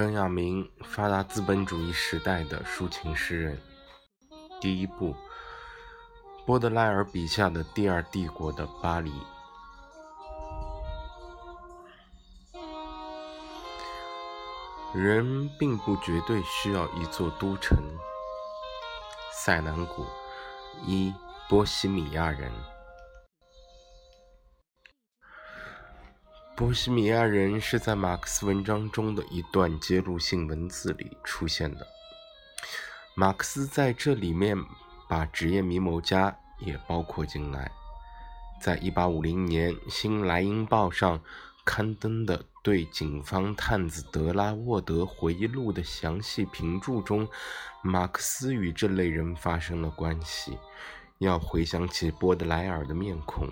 本雅明，发达资本主义时代的抒情诗人。第一部，波德莱尔笔下的第二帝国的巴黎。人并不绝对需要一座都城。塞南谷，一波西米亚人。波西米亚人是在马克思文章中的一段揭露性文字里出现的。马克思在这里面把职业密谋家也包括进来。在一八五零年《新莱茵报》上刊登的对警方探子德拉沃德回忆录的详细评注中，马克思与这类人发生了关系。要回想起波德莱尔的面孔。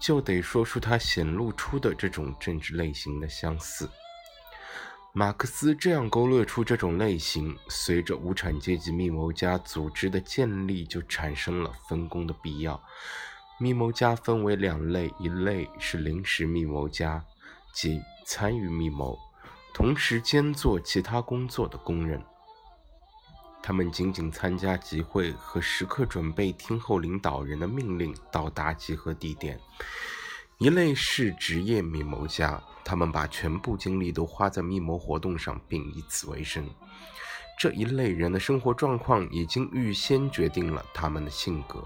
就得说出他显露出的这种政治类型的相似。马克思这样勾勒出这种类型，随着无产阶级密谋家组织的建立，就产生了分工的必要。密谋家分为两类，一类是临时密谋家，即参与密谋，同时兼做其他工作的工人。他们仅仅参加集会和时刻准备听候领导人的命令到达集合地点。一类是职业密谋家，他们把全部精力都花在密谋活动上，并以此为生。这一类人的生活状况已经预先决定了他们的性格。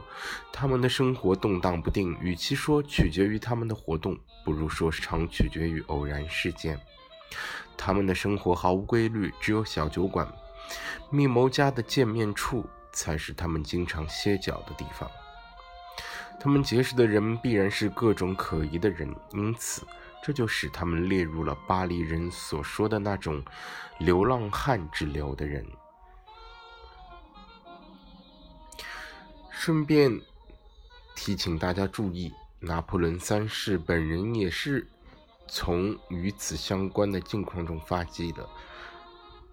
他们的生活动荡不定，与其说取决于他们的活动，不如说常取决于偶然事件。他们的生活毫无规律，只有小酒馆。密谋家的见面处才是他们经常歇脚的地方。他们结识的人必然是各种可疑的人，因此这就使他们列入了巴黎人所说的那种流浪汉之流的人。顺便提醒大家注意，拿破仑三世本人也是从与此相关的境况中发迹的。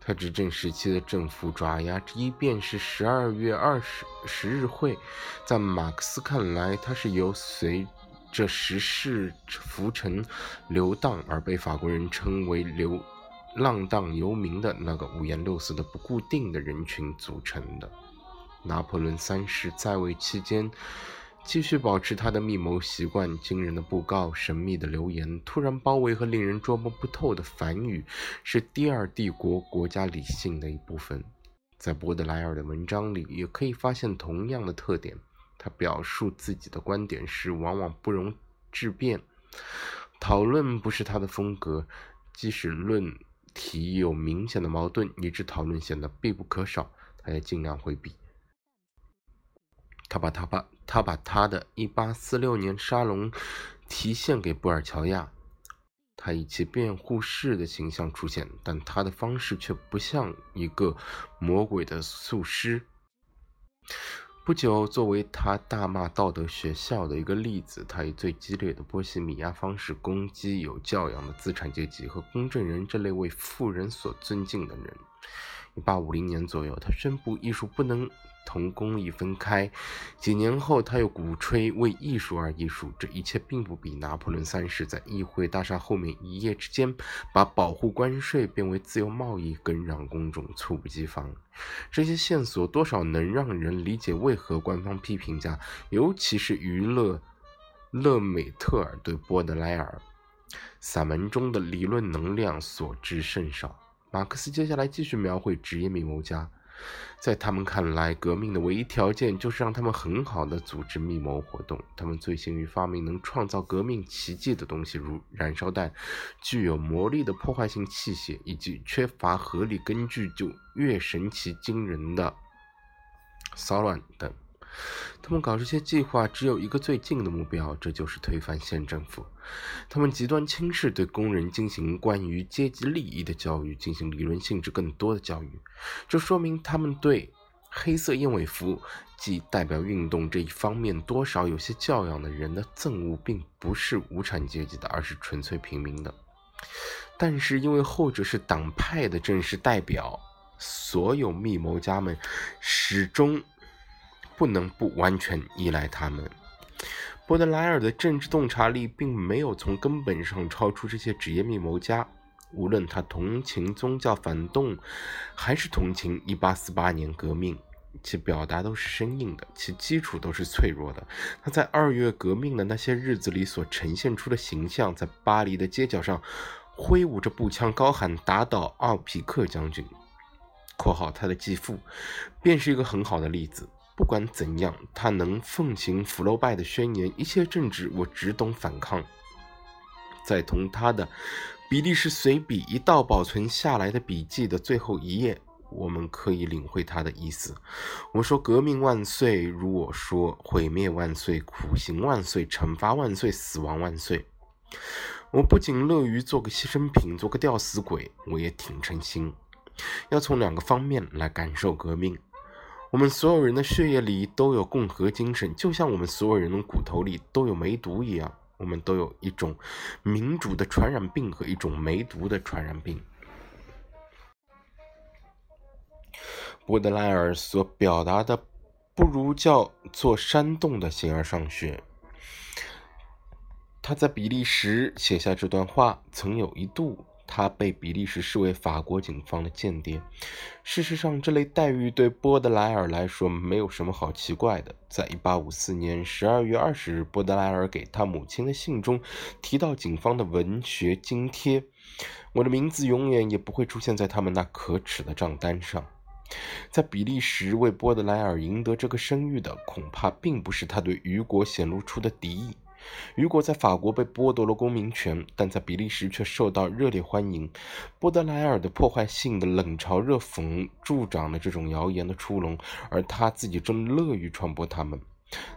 他执政时期的政府爪牙之一便是十二月二十十日会，在马克思看来，他是由随着时势浮沉流荡而被法国人称为流浪荡游民的那个五颜六色的不固定的人群组成的。拿破仑三世在位期间。继续保持他的密谋习惯，惊人的布告、神秘的留言、突然包围和令人捉摸不透的反语，是第二帝国国家理性的一部分。在波德莱尔的文章里，也可以发现同样的特点。他表述自己的观点时，往往不容置辩。讨论不是他的风格，即使论题有明显的矛盾，以致讨论显得必不可少，他也尽量回避。他把他把他把他的一八四六年沙龙题献给布尔乔亚，他以其辩护士的形象出现，但他的方式却不像一个魔鬼的诉师。不久，作为他大骂道德学校的一个例子，他以最激烈的波西米亚方式攻击有教养的资产阶级和公证人这类为富人所尊敬的人。1850年左右，他宣布艺术不能。同工艺分开。几年后，他又鼓吹为艺术而艺术。这一切并不比拿破仑三世在议会大厦后面一夜之间把保护关税变为自由贸易更让公众猝不及防。这些线索多少能让人理解为何官方批评家，尤其是娱乐勒美特尔对波德莱尔散文中的理论能量所知甚少。马克思接下来继续描绘职业密谋家。在他们看来，革命的唯一条件就是让他们很好的组织密谋活动。他们醉心于发明能创造革命奇迹的东西，如燃烧弹、具有魔力的破坏性器械，以及缺乏合理根据就越神奇惊人的骚乱等。他们搞这些计划只有一个最近的目标，这就是推翻县政府。他们极端轻视对工人进行关于阶级利益的教育，进行理论性质更多的教育。这说明他们对黑色燕尾服即代表运动这一方面多少有些教养的人的憎恶，并不是无产阶级的，而是纯粹平民的。但是因为后者是党派的正式代表，所有密谋家们始终。不能不完全依赖他们。波德莱尔的政治洞察力并没有从根本上超出这些职业密谋家。无论他同情宗教反动，还是同情1848年革命，其表达都是生硬的，其基础都是脆弱的。他在二月革命的那些日子里所呈现出的形象，在巴黎的街角上挥舞着步枪，高喊“打倒奥皮克将军”（括号他的继父），便是一个很好的例子。不管怎样，他能奉行福楼拜的宣言：“一切政治，我只懂反抗。”在同他的比利时随笔一道保存下来的笔记的最后一页，我们可以领会他的意思。我说：“革命万岁！”如我说：“毁灭万岁！苦刑万岁！惩罚万岁！死亡万岁！”我不仅乐于做个牺牲品，做个吊死鬼，我也挺称心，要从两个方面来感受革命。我们所有人的血液里都有共和精神，就像我们所有人的骨头里都有梅毒一样。我们都有一种民主的传染病和一种梅毒的传染病。波德莱尔所表达的，不如叫做煽动的形而上学。他在比利时写下这段话，曾有一度。他被比利时视为法国警方的间谍。事实上，这类待遇对波德莱尔来说没有什么好奇怪的。在1854年12月20日，波德莱尔给他母亲的信中提到警方的文学津贴。我的名字永远也不会出现在他们那可耻的账单上。在比利时为波德莱尔赢得这个声誉的，恐怕并不是他对雨果显露出的敌意。雨果在法国被剥夺了公民权，但在比利时却受到热烈欢迎。波德莱尔的破坏性的冷嘲热讽助长了这种谣言的出笼，而他自己正乐于传播它们。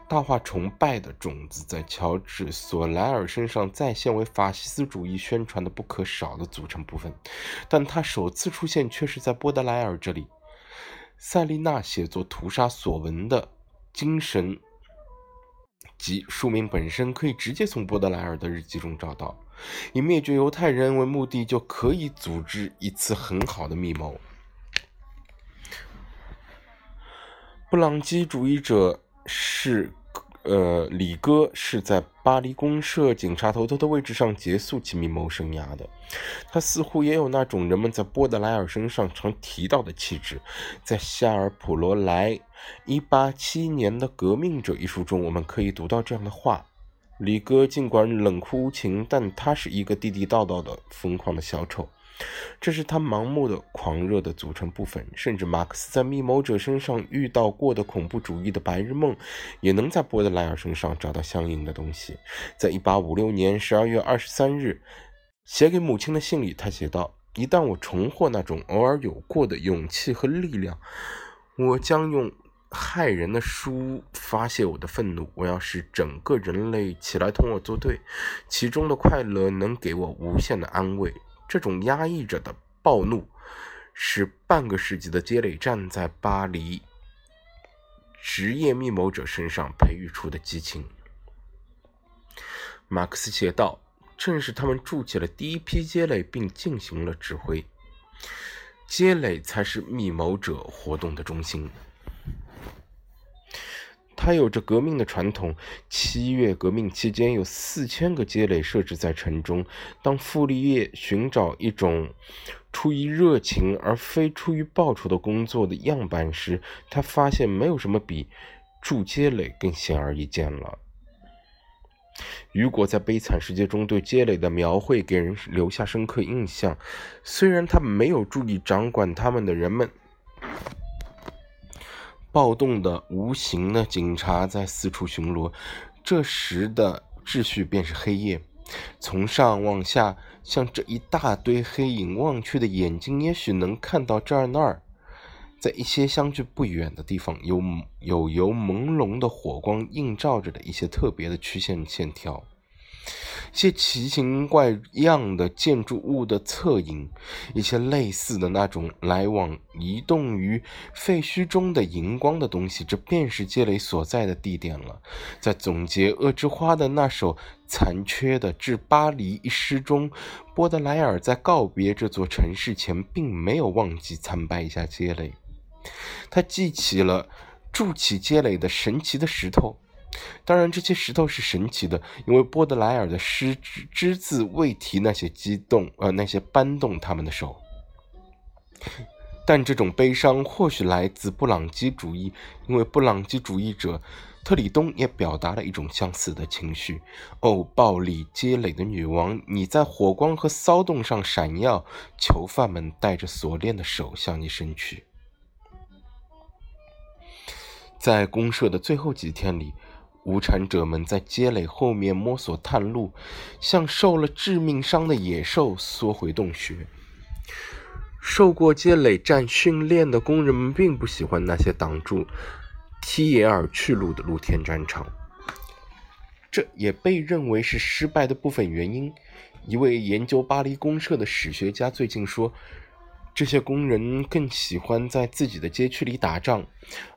大话崇拜的种子在乔治·索莱尔身上再现为法西斯主义宣传的不可少的组成部分，但他首次出现却是在波德莱尔这里。塞丽娜写作屠杀所闻的精神。即书名本身可以直接从波德莱尔的日记中找到，以灭绝犹太人为目的，就可以组织一次很好的密谋。布朗基主义者是。呃，李哥是在巴黎公社警察头头的位置上结束其密谋生涯的。他似乎也有那种人们在波德莱尔身上常提到的气质。在夏尔普罗莱一八七年的《革命者》一书中，我们可以读到这样的话：李哥尽管冷酷无情，但他是一个地地道道的疯狂的小丑。这是他盲目的狂热的组成部分，甚至马克思在密谋者身上遇到过的恐怖主义的白日梦，也能在波德莱尔身上找到相应的东西。在一八五六年十二月二十三日写给母亲的信里，他写道：“一旦我重获那种偶尔有过的勇气和力量，我将用害人的书发泄我的愤怒。我要使整个人类起来同我作对，其中的快乐能给我无限的安慰。”这种压抑着的暴怒，是半个世纪的积累战在巴黎职业密谋者身上培育出的激情。马克思写道：“正是他们筑起了第一批街垒，并进行了指挥。街垒才是密谋者活动的中心。”他有着革命的传统。七月革命期间，有四千个街垒设置在城中。当傅立叶寻找一种出于热情而非出于报酬的工作的样板时，他发现没有什么比筑街垒更显而易见了。雨果在《悲惨世界》中对街垒的描绘给人留下深刻印象，虽然他没有注意掌管他们的人们。暴动的无形的警察在四处巡逻，这时的秩序便是黑夜。从上往下，向这一大堆黑影望去的眼睛，也许能看到这儿那儿，在一些相距不远的地方，有有由朦胧的火光映照着的一些特别的曲线线条。一些奇形怪样的建筑物的侧影，一些类似的那种来往移动于废墟中的荧光的东西，这便是街垒所在的地点了。在总结《恶之花》的那首残缺的《致巴黎》一诗中，波德莱尔在告别这座城市前，并没有忘记参拜一下街垒。他记起了筑起街垒的神奇的石头。当然，这些石头是神奇的，因为波德莱尔的诗只只字未提那些激动，呃，那些搬动他们的手。但这种悲伤或许来自布朗基主义，因为布朗基主义者特里东也表达了一种相似的情绪。哦，暴力积累的女王，你在火光和骚动上闪耀，囚犯们带着锁链的手向你伸去。在公社的最后几天里，无产者们在街垒后面摸索探路，像受了致命伤的野兽缩回洞穴。受过街垒战训练的工人们并不喜欢那些挡住梯耶尔去路的露天战场，这也被认为是失败的部分原因。一位研究巴黎公社的史学家最近说，这些工人更喜欢在自己的街区里打仗，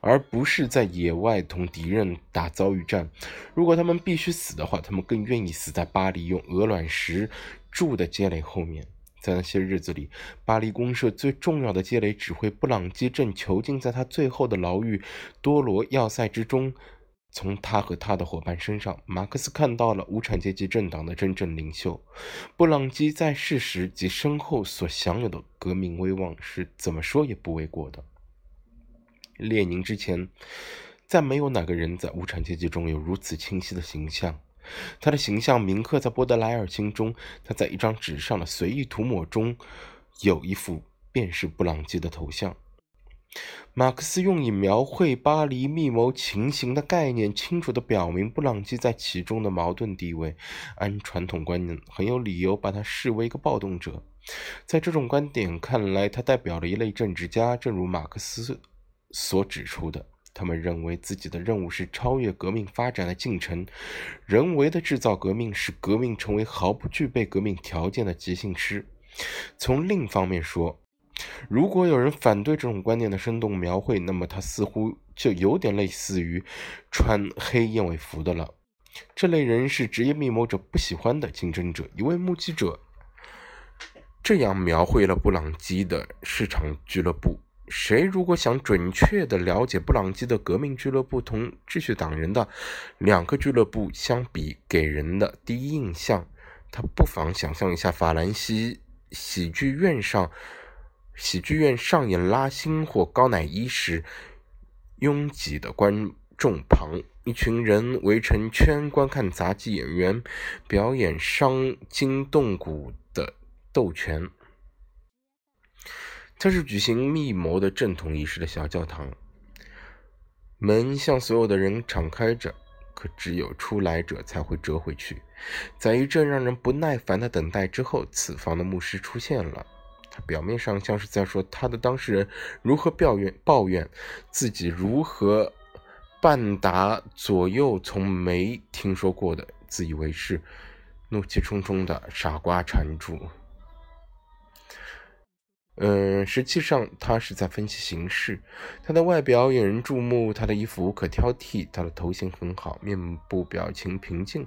而不是在野外同敌人打遭遇战。如果他们必须死的话，他们更愿意死在巴黎用鹅卵石筑的街垒后面。在那些日子里，巴黎公社最重要的街垒指挥布朗基正囚禁在他最后的牢狱多罗要塞之中。从他和他的伙伴身上，马克思看到了无产阶级政党的真正领袖。布朗基在世时及身后所享有的革命威望是怎么说也不为过的。列宁之前，再没有哪个人在无产阶级中有如此清晰的形象。他的形象铭刻在波德莱尔心中。他在一张纸上的随意涂抹中，有一幅便是布朗基的头像。马克思用以描绘巴黎密谋情形的概念，清楚地表明布朗基在其中的矛盾地位。按传统观念，很有理由把他视为一个暴动者。在这种观点看来，他代表了一类政治家，正如马克思所指出的。他们认为自己的任务是超越革命发展的进程，人为的制造革命，使革命成为毫不具备革命条件的即兴诗。从另一方面说，如果有人反对这种观念的生动描绘，那么他似乎就有点类似于穿黑燕尾服的了。这类人是职业密谋者不喜欢的竞争者。一位目击者这样描绘了布朗基的市场俱乐部。谁如果想准确地了解布朗基的革命俱乐部同秩序党人的两个俱乐部相比给人的第一印象，他不妨想象一下法兰西喜剧院上喜剧院上演拉辛或高乃伊时，拥挤的观众旁，一群人围成圈观看杂技演员表演伤筋动骨的斗拳。它是举行密谋的正统仪式的小教堂，门向所有的人敞开着，可只有出来者才会折回去。在一阵让人不耐烦的等待之后，此房的牧师出现了。表面上像是在说他的当事人如何抱怨抱怨自己如何半打左右从没听说过的自以为是、怒气冲冲的傻瓜缠住。嗯，实际上他是在分析形势。他的外表引人注目，他的衣服无可挑剔，他的头型很好，面部表情平静。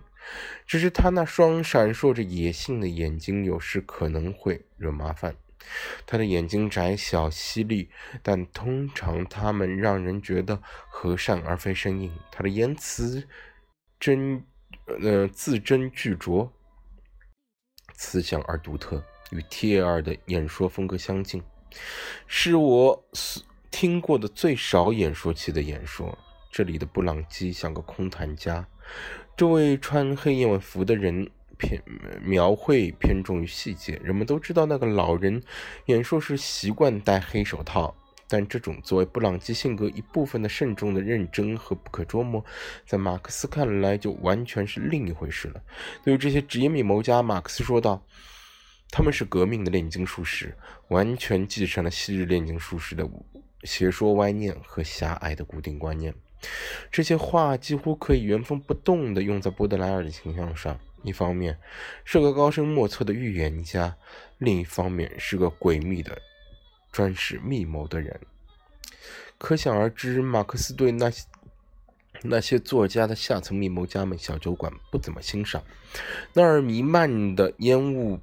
只是他那双闪烁着野性的眼睛有时可能会惹麻烦。他的眼睛窄小犀利，但通常他们让人觉得和善而非生硬。他的言辞真，呃，字斟句酌，慈祥而独特。与贴尔的演说风格相近，是我听过的最少演说期的演说。这里的布朗基像个空谈家。这位穿黑燕尾服的人偏描绘偏重于细节。人们都知道那个老人演说时习惯戴黑手套，但这种作为布朗基性格一部分的慎重的认真和不可捉摸，在马克思看来就完全是另一回事了。对于这些职业密谋家，马克思说道。他们是革命的炼金术士，完全继承了昔日炼金术士的邪说歪念和狭隘的固定观念。这些话几乎可以原封不动地用在波德莱尔的形象上：一方面是个高深莫测的预言家，另一方面是个诡秘的、专使密谋的人。可想而知，马克思对那些那些作家的下层密谋家们小酒馆不怎么欣赏，那儿弥漫的烟雾。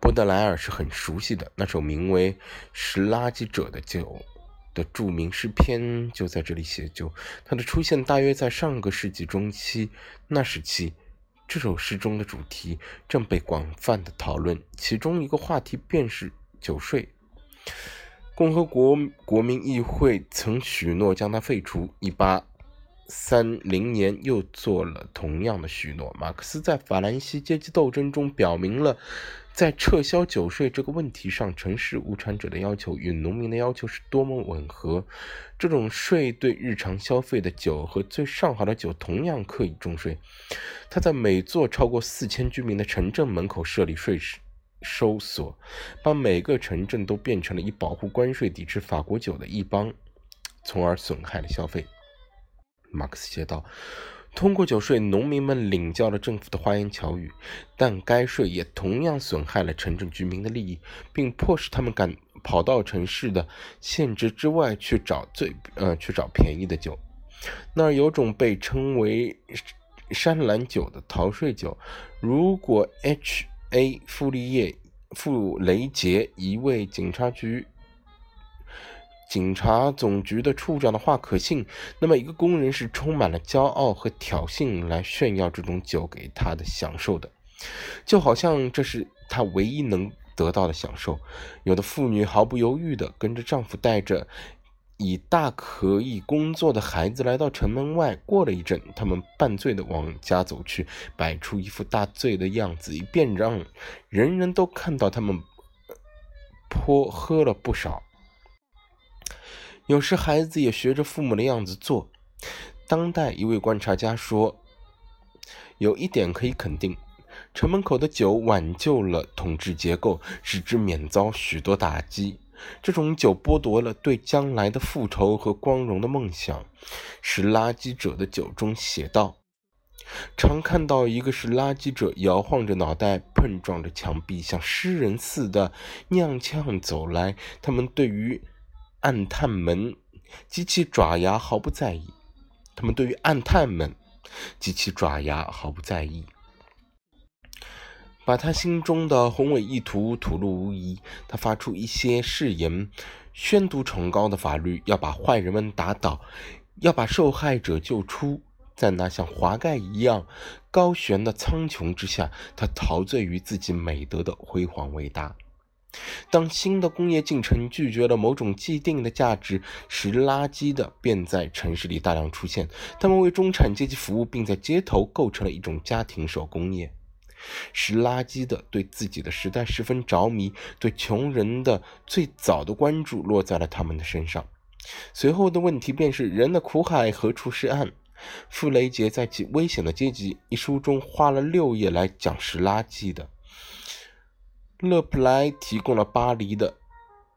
波德莱尔是很熟悉的，那首名为《是垃圾者的酒》，的著名诗篇就在这里写就。它的出现大约在上个世纪中期，那时期，这首诗中的主题正被广泛的讨论，其中一个话题便是酒税。共和国国民议会曾许诺将它废除。一八三零年又做了同样的许诺。马克思在法兰西阶级斗争中表明了，在撤销酒税这个问题上，城市无产者的要求与农民的要求是多么吻合。这种税对日常消费的酒和最上好的酒同样可以重税。他在每座超过四千居民的城镇门口设立税收所，把每个城镇都变成了以保护关税抵制法国酒的一帮，从而损害了消费。马克思写道：“通过酒税，农民们领教了政府的花言巧语，但该税也同样损害了城镇居民的利益，并迫使他们赶跑到城市的限制之外去找最呃去找便宜的酒。那儿有种被称为山兰酒的逃税酒，如果 H A 傅立叶傅雷杰一位警察局。”警察总局的处长的话可信，那么一个工人是充满了骄傲和挑衅来炫耀这种酒给他的享受的，就好像这是他唯一能得到的享受。有的妇女毫不犹豫地跟着丈夫带着已大可以工作的孩子来到城门外。过了一阵，他们半醉地往家走去，摆出一副大醉的样子，以便让人人都看到他们颇喝了不少。有时孩子也学着父母的样子做。当代一位观察家说：“有一点可以肯定，城门口的酒挽救了统治结构，使之免遭许多打击。这种酒剥夺了对将来的复仇和光荣的梦想。”是垃圾者的酒中写道：“常看到一个是垃圾者摇晃着脑袋，碰撞着墙壁，像诗人似的踉跄走来。他们对于……”暗探们及其爪牙毫不在意，他们对于暗探们及其爪牙毫不在意，把他心中的宏伟意图吐露无遗。他发出一些誓言，宣读崇高的法律，要把坏人们打倒，要把受害者救出。在那像华盖一样高悬的苍穹之下，他陶醉于自己美德的辉煌伟大。当新的工业进程拒绝了某种既定的价值，拾垃圾的便在城市里大量出现。他们为中产阶级服务，并在街头构成了一种家庭手工业。拾垃圾的对自己的时代十分着迷，对穷人的最早的关注落在了他们的身上。随后的问题便是：人的苦海何处是岸？傅雷杰在其《危险的阶级》一书中花了六页来讲拾垃圾的。勒普莱提供了巴黎的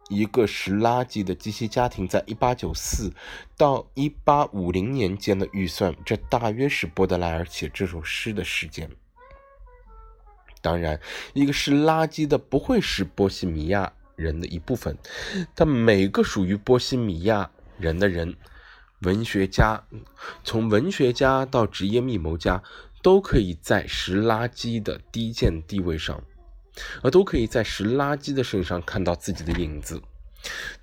一个拾垃圾的机械家庭在1894到1850年间的预算，这大约是波德莱尔写这首诗的时间。当然，一个拾垃圾的不会是波西米亚人的一部分，但每个属于波西米亚人的人，文学家，从文学家到职业密谋家，都可以在拾垃圾的低贱地位上。而都可以在拾垃圾的身上看到自己的影子，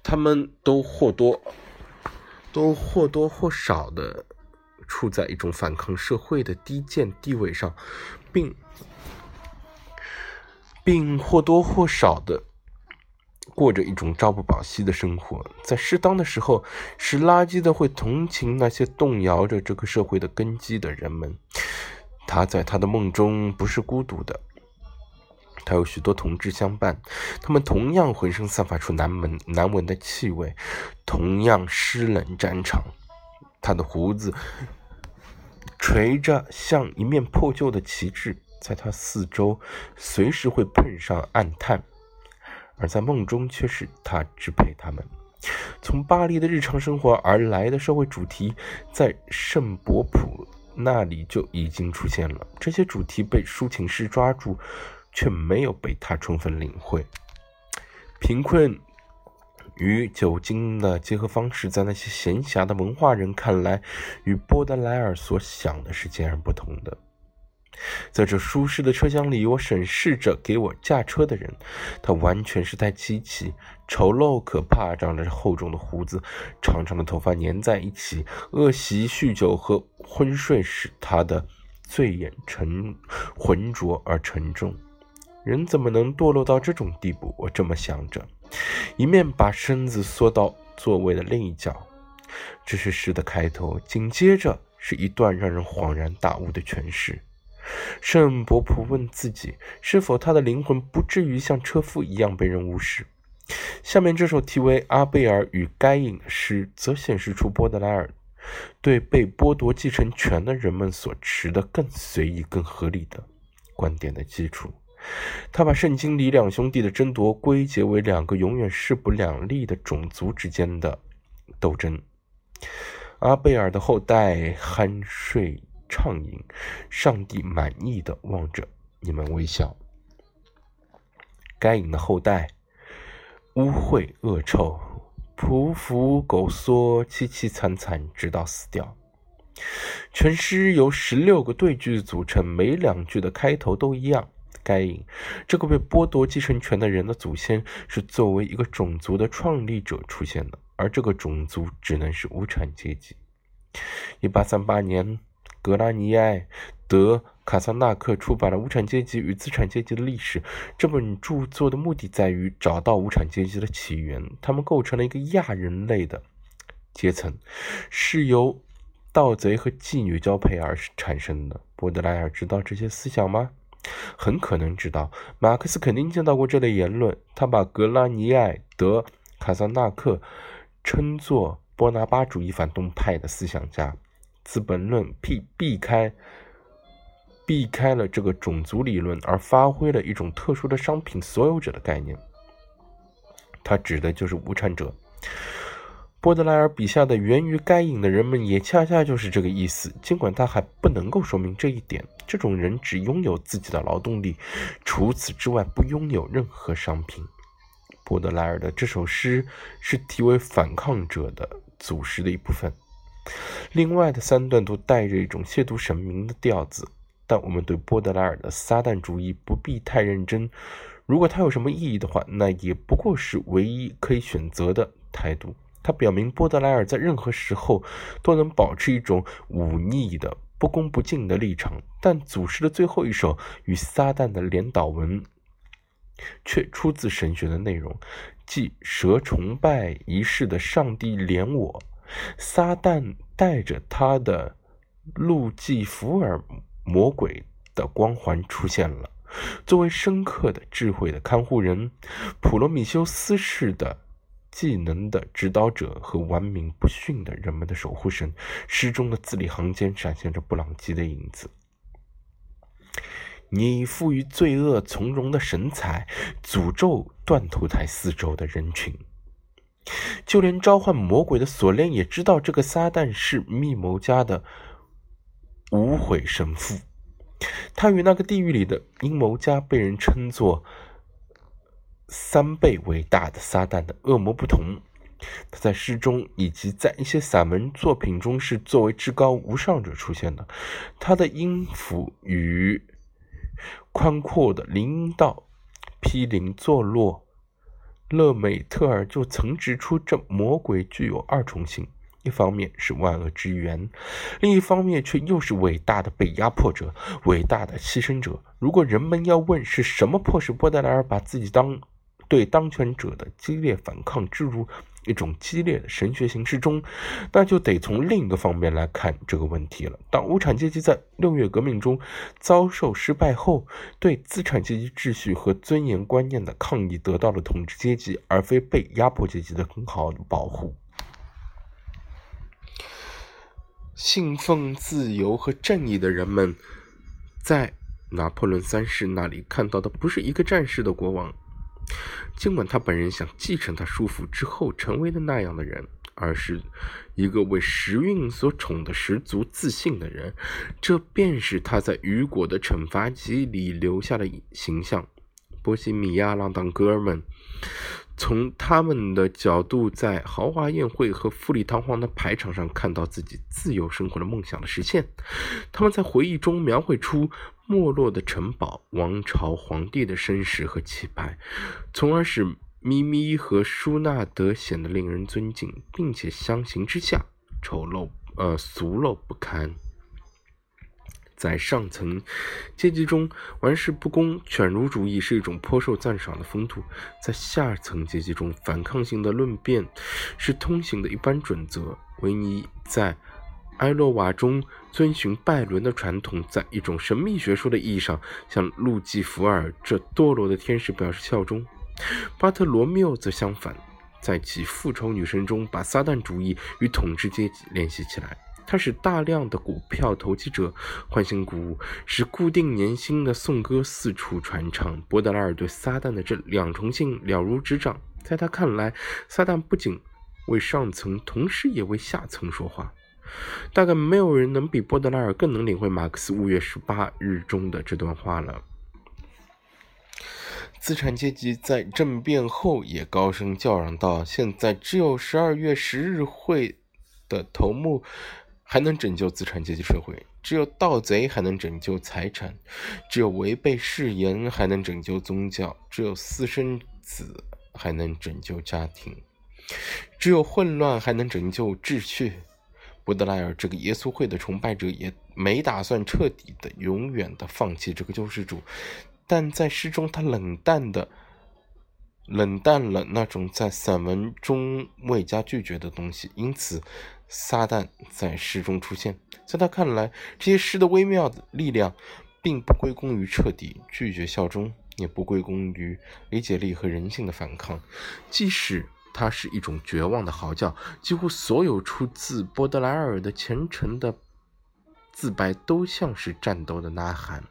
他们都或多，都或多或少的处在一种反抗社会的低贱地位上，并并或多或少的过着一种朝不保夕的生活。在适当的时候，拾垃圾的会同情那些动摇着这个社会的根基的人们。他在他的梦中不是孤独的。他有许多同志相伴，他们同样浑身散发出难闻难闻的气味，同样湿冷战场。他的胡子垂着像一面破旧的旗帜，在他四周随时会碰上暗探，而在梦中却是他支配他们。从巴黎的日常生活而来的社会主题，在圣伯普那里就已经出现了。这些主题被抒情诗抓住。却没有被他充分领会。贫困与酒精的结合方式，在那些闲暇的文化人看来，与波德莱尔所想的是截然不同的。在这舒适的车厢里，我审视着给我驾车的人，他完全是台机器，丑陋可怕，长着厚重的胡子，长长的头发粘在一起，恶习、酗酒和昏睡使他的醉眼沉浑浊而沉重。人怎么能堕落到这种地步？我这么想着，一面把身子缩到座位的另一角。这是诗的开头，紧接着是一段让人恍然大悟的诠释。圣伯普问自己：是否他的灵魂不至于像车夫一样被人无视？下面这首题为《阿贝尔与该隐》的诗，则显示出波德莱尔对被剥夺继承权的人们所持的更随意、更合理的观点的基础。他把圣经里两兄弟的争夺归结为两个永远势不两立的种族之间的斗争。阿贝尔的后代酣睡畅饮，上帝满意的望着你们微笑。该隐的后代污秽恶臭，匍匐狗缩，凄凄惨惨，直到死掉。全诗由十六个对句组成，每两句的开头都一样。该隐这个被剥夺继承权的人的祖先是作为一个种族的创立者出现的，而这个种族只能是无产阶级。一八三八年，格拉尼埃·德·卡萨纳克出版了《无产阶级与资产阶级的历史》。这本著作的目的在于找到无产阶级的起源，他们构成了一个亚人类的阶层，是由盗贼和妓女交配而产生的。波德莱尔知道这些思想吗？很可能知道，马克思肯定见到过这类言论。他把格拉尼埃·德·卡萨纳克称作波拿巴主义反动派的思想家，《资本论》避避开避开了这个种族理论，而发挥了一种特殊的商品所有者的概念。他指的就是无产者。波德莱尔笔下的源于该隐的人们，也恰恰就是这个意思。尽管他还不能够说明这一点，这种人只拥有自己的劳动力，除此之外不拥有任何商品。波德莱尔的这首诗是题为《反抗者》的组诗的一部分，另外的三段都带着一种亵渎神明的调子。但我们对波德莱尔的撒旦主义不必太认真。如果它有什么意义的话，那也不过是唯一可以选择的态度。他表明，波德莱尔在任何时候都能保持一种忤逆的、不恭不敬的立场，但祖师的最后一首与撒旦的连祷文却出自神学的内容，即蛇崇拜仪式的上帝怜我，撒旦带着他的路基福尔魔鬼的光环出现了，作为深刻的智慧的看护人，普罗米修斯式的。技能的指导者和顽冥不驯的人们的守护神，诗中的字里行间闪现着布朗基的影子。你赋予罪恶从容的神采，诅咒断头台四周的人群。就连召唤魔鬼的锁链也知道，这个撒旦是密谋家的无悔神父。他与那个地狱里的阴谋家被人称作。三倍伟大的撒旦的恶魔不同，他在诗中以及在一些散文作品中是作为至高无上者出现的。他的音符与宽阔的林荫道毗邻坐落。勒美特尔就曾指出，这魔鬼具有二重性：一方面是万恶之源，另一方面却又是伟大的被压迫者、伟大的牺牲者。如果人们要问是什么迫使波德莱尔把自己当对当权者的激烈反抗置入一种激烈的神学形式中，那就得从另一个方面来看这个问题了。当无产阶级在六月革命中遭受失败后，对资产阶级秩序和尊严观念的抗议得到了统治阶级而非被压迫阶级的很好的保护。信奉自由和正义的人们，在拿破仑三世那里看到的不是一个战士的国王。尽管他本人想继承他叔父之后成为的那样的人，而是一个为时运所宠的十足自信的人，这便是他在雨果的惩罚集里留下的形象。波西米亚浪荡哥儿们从他们的角度，在豪华宴会和富丽堂皇的排场上看到自己自由生活的梦想的实现。他们在回忆中描绘出没落的城堡、王朝、皇帝的身世和气派，从而使咪咪和舒纳德显得令人尊敬，并且相形之下丑陋呃俗陋不堪。在上层阶级中，玩世不恭、犬儒主义是一种颇受赞赏的风度；在下层阶级中，反抗性的论辩是通行的一般准则。维尼在埃洛瓦中遵循拜伦的传统，在一种神秘学说的意义上，向路基福尔这堕落的天使表示效忠。巴特罗缪则相反，在其复仇女神中把撒旦主义与统治阶级联系起来。他使大量的股票投机者欢欣鼓舞，使固定年薪的颂歌四处传唱。波德莱尔对撒旦的这两重性了如指掌。在他看来，撒旦不仅为上层，同时也为下层说话。大概没有人能比波德莱尔更能领会马克思五月十八日中的这段话了。资产阶级在政变后也高声叫嚷道：“现在只有十二月十日会的头目。”还能拯救资产阶级社会，只有盗贼还能拯救财产，只有违背誓言还能拯救宗教，只有私生子还能拯救家庭，只有混乱还能拯救秩序。布德莱尔这个耶稣会的崇拜者也没打算彻底的、永远的放弃这个救世主，但在诗中他冷淡的。冷淡了那种在散文中未加拒绝的东西，因此撒旦在诗中出现。在他看来，这些诗的微妙的力量，并不归功于彻底拒绝效忠，也不归功于理解力和人性的反抗。即使它是一种绝望的嚎叫，几乎所有出自波德莱尔的虔诚的自白，都像是战斗的呐喊。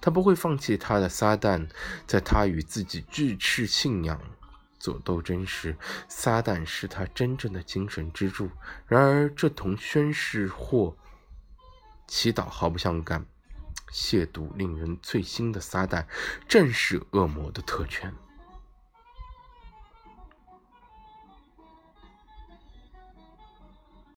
他不会放弃他的撒旦，在他与自己巨斥信仰做斗争时，撒旦是他真正的精神支柱。然而，这同宣誓或祈祷毫不相干。亵渎令人醉心的撒旦，正是恶魔的特权。